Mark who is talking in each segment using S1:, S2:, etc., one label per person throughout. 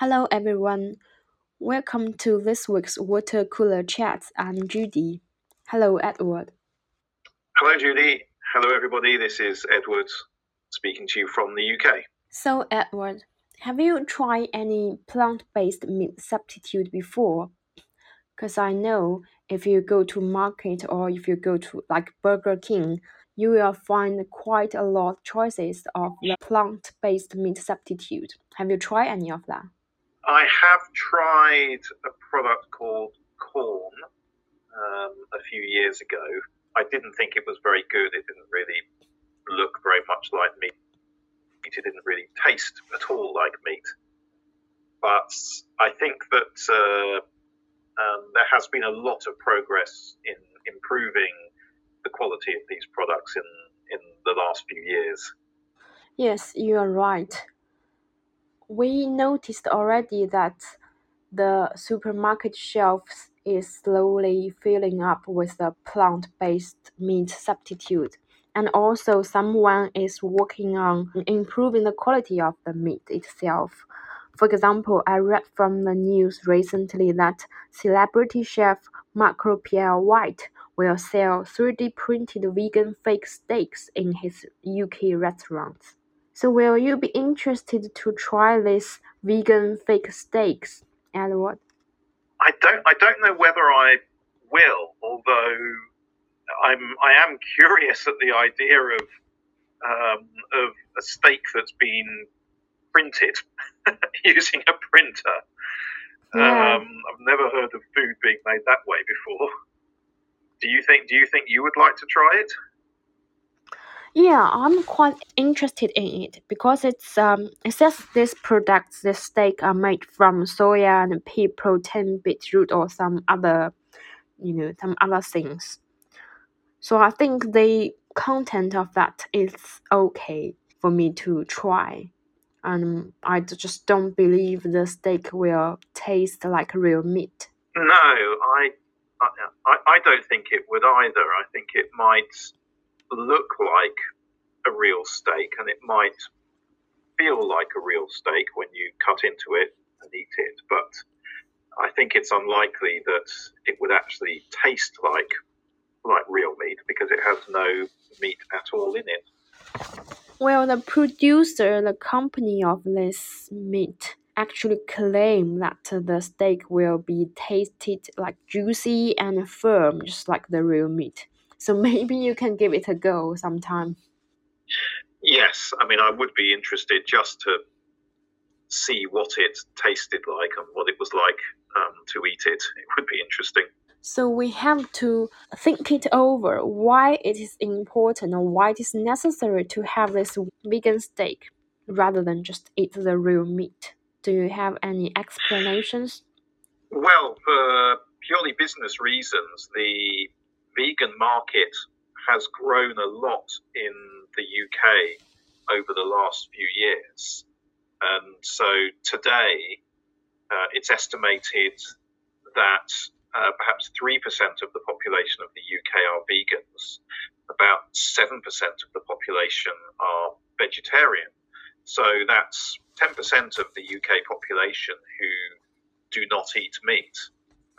S1: Hello everyone, welcome to this week's Water Cooler Chats. I'm Judy. Hello Edward.
S2: Hello, Judy. Hello, everybody. This is Edward speaking to you from the UK.
S1: So Edward, have you tried any plant-based meat substitute before? Because I know if you go to market or if you go to like Burger King, you will find quite a lot of choices of the plant-based meat substitute. Have you tried any of that?
S2: I have tried a product called Quorn um, a few years ago. I didn't think it was very good. It didn't really look very much like meat. It didn't really taste at all like meat. But I think that uh, um, there has been a lot of progress in improving the quality of these products in, in the last few years.
S1: Yes, you are right. We noticed already that the supermarket shelves is slowly filling up with the plant-based meat substitute. And also someone is working on improving the quality of the meat itself. For example, I read from the news recently that celebrity chef Marco Pierre White will sell 3D printed vegan fake steaks in his UK restaurants. So will you be interested to try these vegan fake steaks, Edward?
S2: I don't I don't know whether I will, although I'm I am curious at the idea of um, of a steak that's been printed using a printer.
S1: Yeah.
S2: Um, I've never heard of food being made that way before. Do you think Do you think you would like to try it?
S1: Yeah, I'm quite interested in it because it's um it says these products, this steak are made from soya and pea protein, beetroot or some other you know, some other things. So I think the content of that is okay for me to try. And I just don't believe the steak will taste like real meat.
S2: No, I, I I don't think it would either. I think it might look like a real steak and it might feel like a real steak when you cut into it and eat it, but I think it's unlikely that it would actually taste like like real meat because it has no meat at all in it.
S1: Well, the producer, the company of this meat, actually claim that the steak will be tasted like juicy and firm, just like the real meat. So maybe you can give it a go sometime.
S2: Yes, I mean I would be interested just to see what it tasted like and what it was like um, to eat it. It would be interesting.
S1: So we have to think it over why it is important or why it is necessary to have this vegan steak rather than just eat the real meat. Do you have any explanations?
S2: Well, for purely business reasons, the vegan market has grown a lot in the UK over the last few years. And so today, uh, it's estimated that uh, perhaps 3% of the population of the UK are vegans, about 7% of the population are vegetarian. So that's 10% of the UK population who do not eat meat.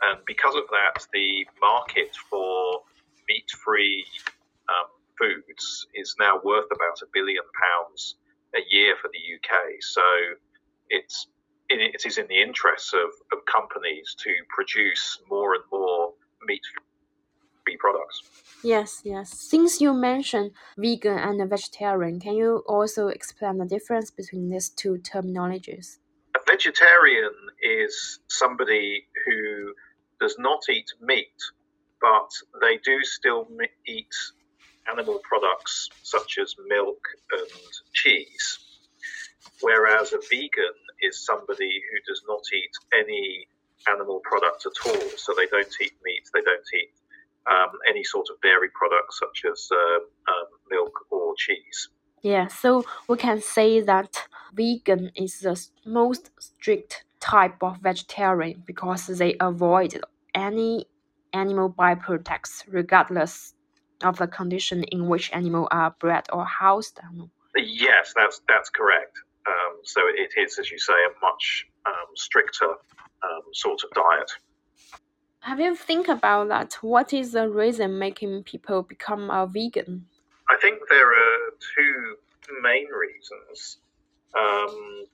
S2: And because of that, the market for meat free um, foods is now worth about a billion pounds a year for the UK. So it's it is in the interests of, of companies to produce more and more meat free products.
S1: Yes, yes. Since you mentioned vegan and vegetarian, can you also explain the difference between these two terminologies?
S2: A vegetarian is somebody who does not eat meat, but they do still eat animal products such as milk and cheese. Whereas a vegan is somebody who does not eat any animal products at all. So they don't eat meat, they don't eat um, any sort of dairy products such as uh, um, milk or cheese.
S1: Yeah, so we can say that vegan is the most strict type of vegetarian because they avoid any animal byproducts regardless of the condition in which animals are bred or housed.
S2: Yes, that's that's correct. Um, so it is, as you say, a much um, stricter um, sort of diet.
S1: Have you think about that? What is the reason making people become a vegan?
S2: I think there are two main reasons. Um,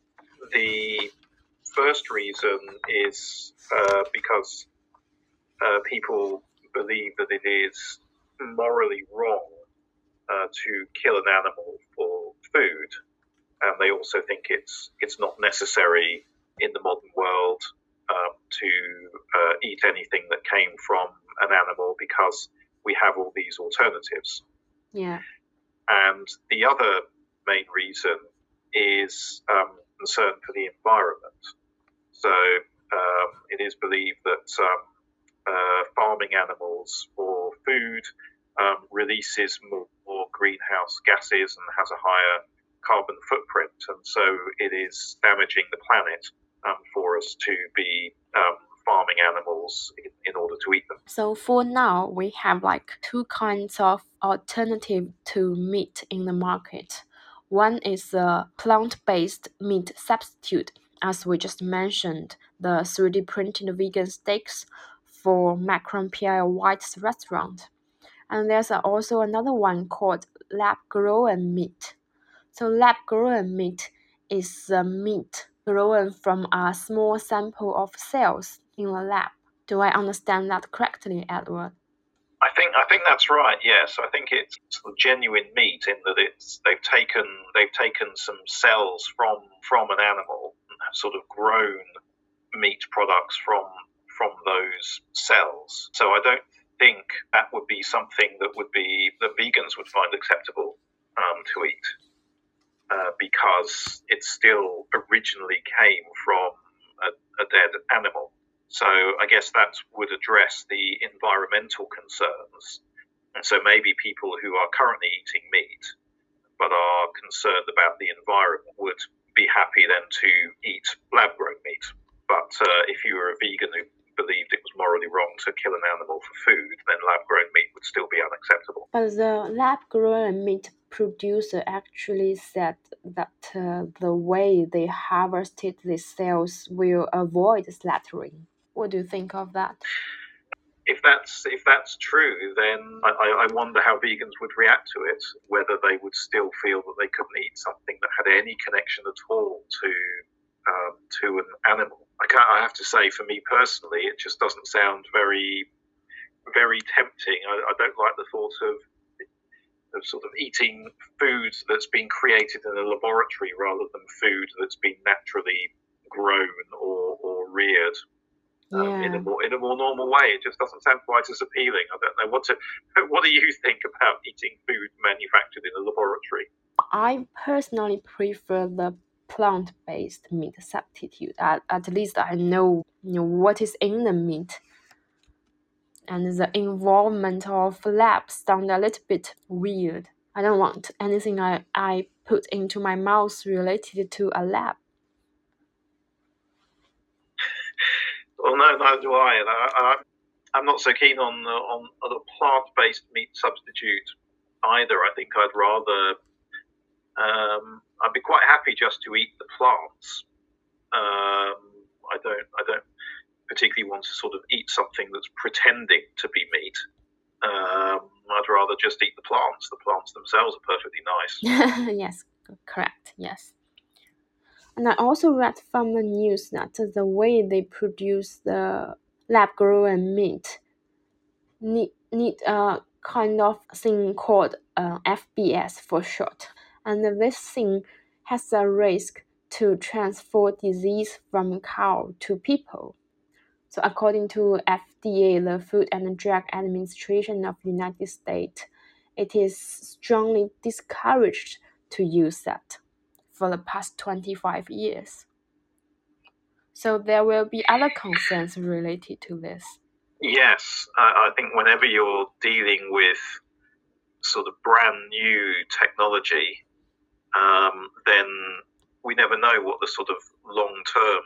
S2: the first reason is uh, because uh, people believe that it is morally wrong uh, to kill an animal for food, and they also think it's it's not necessary in the modern world um, to uh, eat anything that came from an animal because we have all these alternatives.
S1: Yeah.
S2: And the other main reason is um, concern for the environment. So um, it is believed that um, uh, farming animals for food um, releases more, more, greenhouse gases and has a higher carbon footprint, and so it is damaging the planet um, for us to be um, farming animals in, in, order to eat them.
S1: So for now, we have like two kinds of alternative to meat in the market. One is the plant-based meat substitute, as we just mentioned, the 3D printed vegan steaks for Marco Pierre White's restaurant. And there's also another one called lab-grown meat. So lab-grown meat is the meat grown from a small sample of cells in the lab. Do I understand that correctly, Edward?
S2: I think I think that's right. Yes, I think it's genuine meat in that it's they've taken they've taken some cells from from an animal and have sort of grown meat products from from those cells. So I don't think that would be something that would be that vegans would find acceptable um, to eat uh, because it still originally came from a, a dead animal. So I guess that would address the environmental concerns. And so maybe people who are currently eating meat but are concerned about the environment would be happy then to eat lab grown meat. But uh, if you were a vegan who believed it was morally wrong to kill an animal for food, then lab grown meat would still be unacceptable.
S1: But the lab grown meat producer actually said that uh, the way they harvested the cells will avoid slaughtering. What do you think of that?
S2: If that's if that's true, then I, I wonder how vegans would react to it. Whether they would still feel that they couldn't eat something that had any connection at all to to an animal. I, can I have to say, for me personally, it just doesn't sound very very tempting. I, I don't like the thought of of sort of eating food that's been created in a laboratory rather than food that's been naturally grown or, or reared um, yeah. in a more in a more normal way. It just doesn't sound quite as appealing. I don't know what to. What do you think about eating food manufactured in a laboratory?
S1: I personally prefer the plant-based meat substitute. At, at least I know, you know what is in the meat. And the involvement of labs sound a little bit weird. I don't want anything I, I put into my mouth related to a lab.
S2: Well, no, neither do I. And I, am not so keen on the, on the plant-based meat substitute either. I think I'd rather um, I'd be quite happy just to eat the plants. Um, I don't I don't particularly want to sort of eat something that's pretending to be meat. Um, I'd rather just eat the plants. The plants themselves are perfectly
S1: nice. yes, correct. Yes. And I also read from the news that the way they produce the lab grown meat need, need a kind of thing called uh, FBS for short. And this thing has a risk to transfer disease from cow to people. So according to FDA, the Food and Drug Administration of the United States, it is strongly discouraged to use that for the past 25 years. So there will be other concerns related to this.
S2: Yes, I think whenever you're dealing with sort of brand new technology, um, then we never know what the sort of long term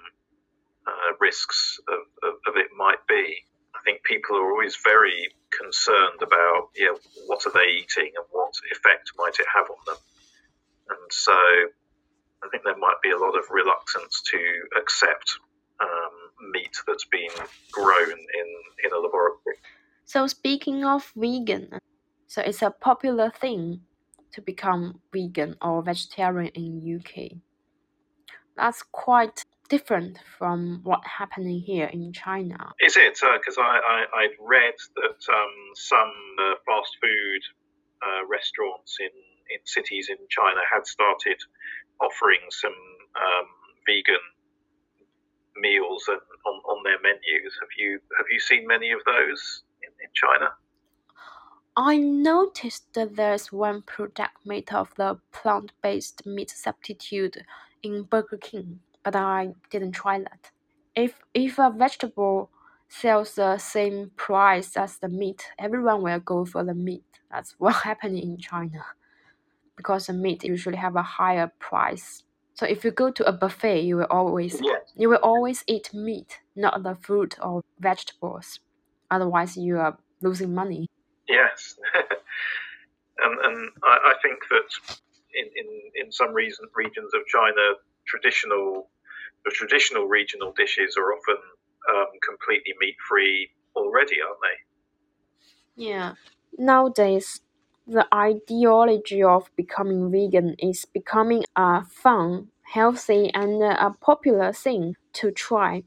S2: uh, risks of, of, of, it might be. I think people are always very concerned about, know, what are they eating and what effect might it have on them. And so I think there might be a lot of reluctance to accept um, meat that's been grown in, in a laboratory.
S1: So, speaking of vegan, so it's a popular thing to become vegan or vegetarian in UK. That's quite different from what's happening here in China.
S2: Is it? Because uh, I, I, have read that um, some uh, fast food uh, restaurants in, in cities in China had started offering some um, vegan meals on, on their menus. Have you have you seen many of those in, in China?
S1: I noticed that there's one product made of the plant-based meat substitute in Burger King, but I didn't try that. If if a vegetable sells the same price as the meat, everyone will go for the meat. That's what happening in China, because the meat usually have a higher price. So if you go to a buffet, you will always
S2: yes.
S1: you will always eat meat, not the fruit or vegetables. Otherwise, you are losing money.
S2: Yes, and and I, I think that in, in, in some reason, regions of China, traditional the traditional regional dishes are often um, completely meat free already, aren't they?
S1: Yeah. Nowadays, the ideology of becoming vegan is becoming a fun, healthy, and a popular thing to try.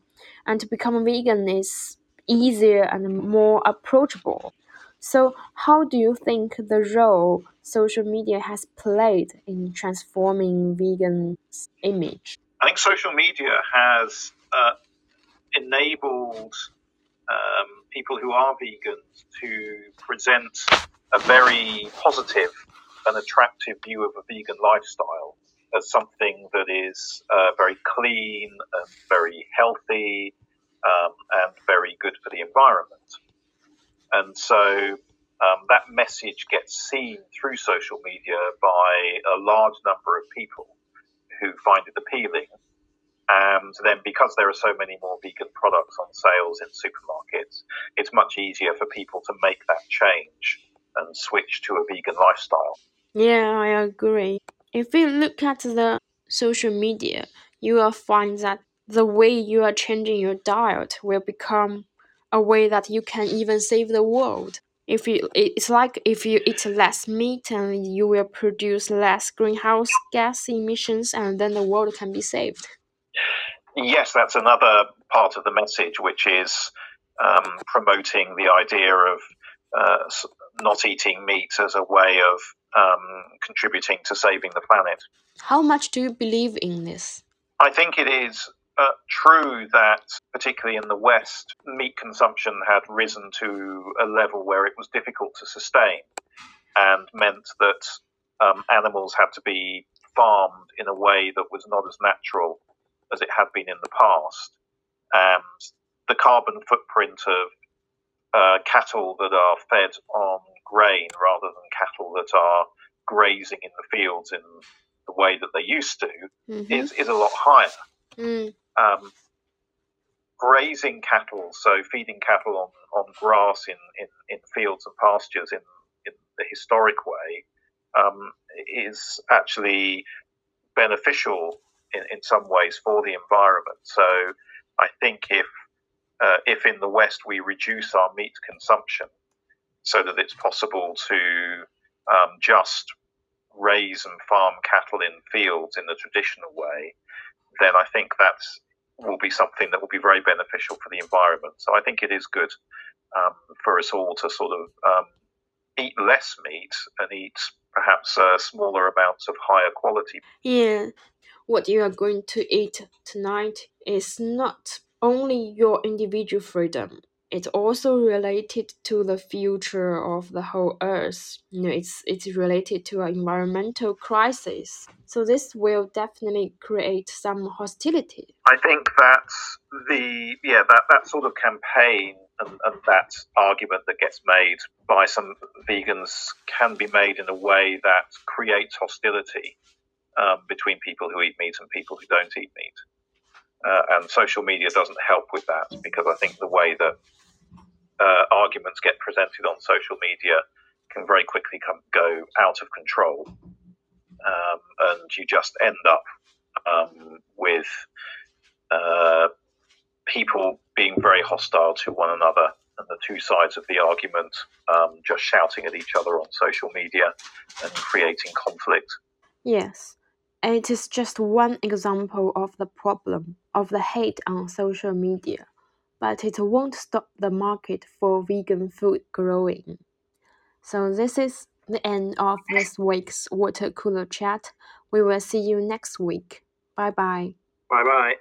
S1: And to become vegan is easier and more approachable. So, how do you think the role social media has played in transforming vegan's image?
S2: I think social media has uh, enabled um, people who are vegans to present a very positive and attractive view of a vegan lifestyle as something that is uh, very clean and very healthy um, and very good for the environment. And so um, that message gets seen through social media by a large number of people who find it appealing. And then because there are so many more vegan products on sales in supermarkets, it's much easier for people to make that change and switch to a vegan lifestyle.
S1: Yeah, I agree. If you look at the social media, you will find that the way you are changing your diet will become a way that you can even save the world. If you, it's like if you eat less meat and you will produce less greenhouse gas emissions, and then the world can be saved.
S2: Yes, that's another part of the message, which is um, promoting the idea of uh, not eating meat as a way of um, contributing to saving the planet.
S1: How much do you believe in this?
S2: I think it is uh, true that, particularly in the West, meat consumption had risen to a level where it was difficult to sustain and meant that um, animals had to be farmed in a way that was not as natural as it had been in the past. And the carbon footprint of uh, cattle that are fed on grain rather than cattle that are grazing in the fields in the way that they used to mm-hmm. is, is a lot higher. Mm um, grazing cattle, so feeding cattle on, on grass in, in, in fields and pastures in, in the historic way, um, is actually beneficial in, in some ways for the environment. So I think if uh, if in the West we reduce our meat consumption so that it's possible to um, just raise and farm cattle in fields in the traditional way, then I think that's will be something that will be very beneficial for the environment. So I think it is good um, for us all to sort of um, eat less meat and eat perhaps uh, smaller amounts of higher quality.
S1: Yeah, what you are going to eat tonight is not only your individual freedom, it's also related to the future of the whole earth. You know it's it's related to an environmental crisis. So this will definitely create some hostility.
S2: I think that the yeah that, that sort of campaign and, and that argument that gets made by some vegans can be made in a way that creates hostility um, between people who eat meat and people who don't eat meat uh, and social media doesn't help with that because I think the way that uh, arguments get presented on social media can very quickly come, go out of control, um, and you just end up um, with uh, people being very hostile to one another and the two sides of the argument um, just shouting at each other on social media and creating conflict.
S1: Yes, it is just one example of the problem of the hate on social media, but it won't stop the market for vegan food growing. So, this is the end of this week's water cooler chat. We will see you next week. Bye bye.
S2: Bye bye.